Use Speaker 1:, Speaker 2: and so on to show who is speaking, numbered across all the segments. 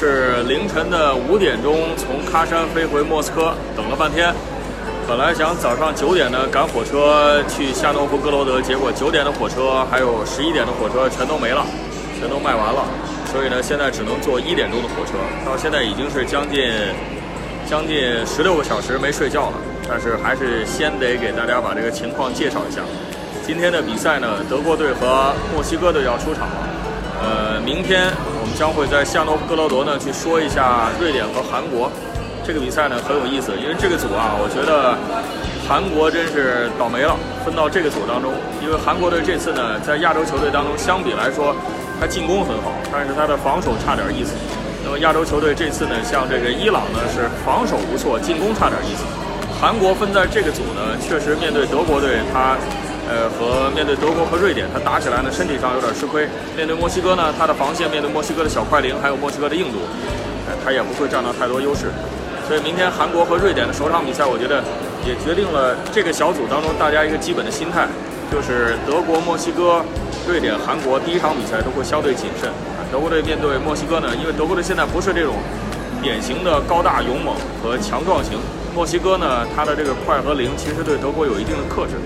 Speaker 1: 是凌晨的五点钟从喀山飞回莫斯科，等了半天。本来想早上九点的赶火车去夏诺夫哥罗德，结果九点的火车还有十一点的火车全都没了，全都卖完了。所以呢，现在只能坐一点钟的火车。到现在已经是将近将近十六个小时没睡觉了，但是还是先得给大家把这个情况介绍一下。今天的比赛呢，德国队和墨西哥队要出场了。呃，明天我们将会在夏诺夫哥罗德呢去说一下瑞典和韩国这个比赛呢很有意思，因为这个组啊，我觉得韩国真是倒霉了，分到这个组当中。因为韩国队这次呢，在亚洲球队当中相比来说，他进攻很好，但是他的防守差点意思。那么亚洲球队这次呢，像这个伊朗呢是防守不错，进攻差点意思。韩国分在这个组呢，确实面对德国队他。呃，和面对德国和瑞典，他打起来呢，身体上有点吃亏。面对墨西哥呢，他的防线面对墨西哥的小快灵，还有墨西哥的硬度，呃，他也不会占到太多优势。所以明天韩国和瑞典的首场比赛，我觉得也决定了这个小组当中大家一个基本的心态，就是德国、墨西哥、瑞典、韩国第一场比赛都会相对谨慎。德国队面对墨西哥呢，因为德国队现在不是这种典型的高大勇猛和强壮型，墨西哥呢，他的这个快和灵其实对德国有一定的克制。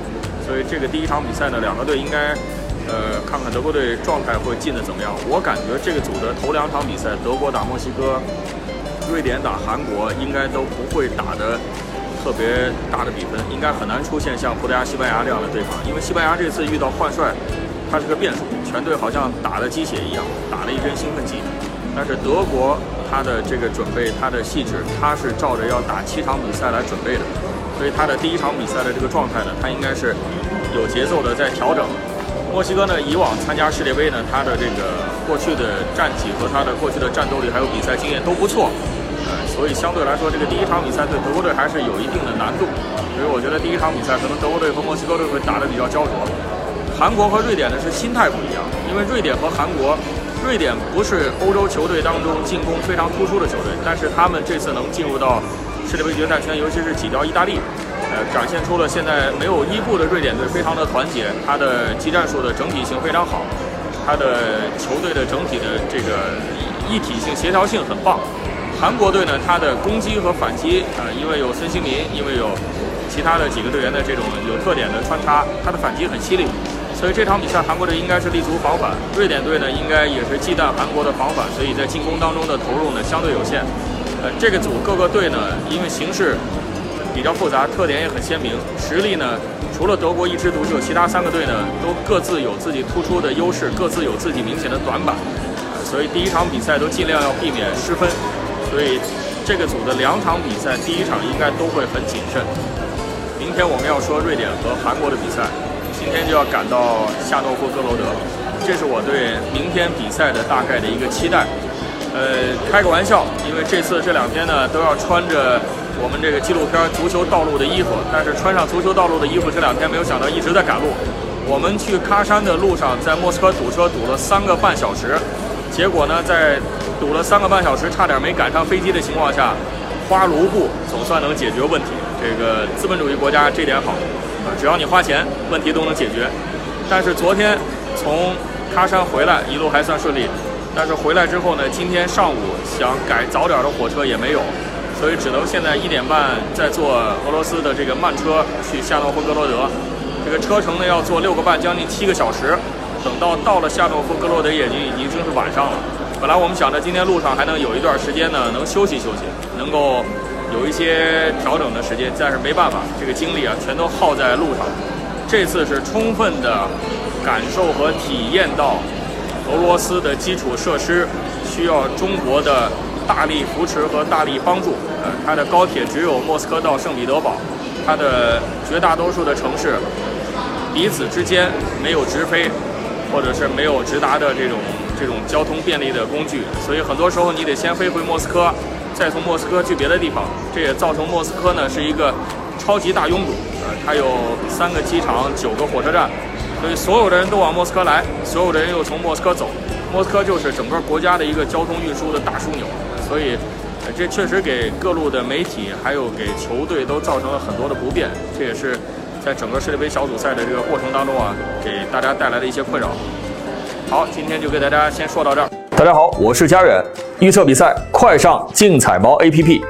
Speaker 1: 所以这个第一场比赛呢，两个队应该，呃，看看德国队状态会进的怎么样。我感觉这个组的头两场比赛，德国打墨西哥，瑞典打韩国，应该都不会打的特别大的比分，应该很难出现像葡萄牙、西班牙这样的对抗。因为西班牙这次遇到换帅，他是个变数，全队好像打了鸡血一样，打了一针兴奋剂。但是德国他的这个准备，他的细致，他是照着要打七场比赛来准备的。所以他的第一场比赛的这个状态呢，他应该是有节奏的在调整。墨西哥呢，以往参加世界杯呢，他的这个过去的战绩和他的过去的战斗力还有比赛经验都不错，呃，所以相对来说，这个第一场比赛对德国队还是有一定的难度。所以我觉得第一场比赛可能德国队和墨西哥队会打得比较焦灼。韩国和瑞典呢是心态不一样，因为瑞典和韩国，瑞典不是欧洲球队当中进攻非常突出的球队，但是他们这次能进入到。世界杯决赛圈，尤其是挤掉意大利，呃，展现出了现在没有伊布的瑞典队非常的团结，他的技战术的整体性非常好，他的球队的整体的这个一体性、协调性很棒。韩国队呢，他的攻击和反击，呃，因为有孙兴民，因为有其他的几个队员的这种有特点的穿插，他的反击很犀利，所以这场比赛韩国队应该是立足防反，瑞典队呢应该也是忌惮韩国的防反，所以在进攻当中的投入呢相对有限。呃，这个组各个队呢，因为形势比较复杂，特点也很鲜明，实力呢，除了德国一枝独秀，其他三个队呢都各自有自己突出的优势，各自有自己明显的短板，所以第一场比赛都尽量要避免失分。所以这个组的两场比赛，第一场应该都会很谨慎。明天我们要说瑞典和韩国的比赛，今天就要赶到夏诺夫哥罗德了，这是我对明天比赛的大概的一个期待。呃，开个玩笑，因为这次这两天呢都要穿着我们这个纪录片《足球道路》的衣服，但是穿上足球道路的衣服这两天没有想到一直在赶路。我们去喀山的路上，在莫斯科堵车堵了三个半小时，结果呢，在堵了三个半小时，差点没赶上飞机的情况下，花卢布总算能解决问题。这个资本主义国家这点好，只要你花钱，问题都能解决。但是昨天从喀山回来，一路还算顺利。但是回来之后呢，今天上午想改早点的火车也没有，所以只能现在一点半再坐俄罗斯的这个慢车去夏诺夫哥罗德。这个车程呢要坐六个半，将近七个小时。等到到了夏诺夫哥罗德，已经已经是晚上了。本来我们想着今天路上还能有一段时间呢，能休息休息，能够有一些调整的时间，但是没办法，这个精力啊全都耗在路上。这次是充分的感受和体验到。俄罗斯的基础设施需要中国的大力扶持和大力帮助。呃，它的高铁只有莫斯科到圣彼得堡，它的绝大多数的城市彼此之间没有直飞，或者是没有直达的这种这种交通便利的工具，所以很多时候你得先飞回莫斯科，再从莫斯科去别的地方。这也造成莫斯科呢是一个超级大拥堵。呃，它有三个机场，九个火车站。所以所有的人都往莫斯科来，所有的人又从莫斯科走，莫斯科就是整个国家的一个交通运输的大枢纽。所以，这确实给各路的媒体还有给球队都造成了很多的不便。这也是在整个世界杯小组赛的这个过程当中啊，给大家带来的一些困扰。好，今天就给大家先说到这儿。
Speaker 2: 大家好，我是佳远。
Speaker 1: 预测比赛，快上竞彩猫 APP。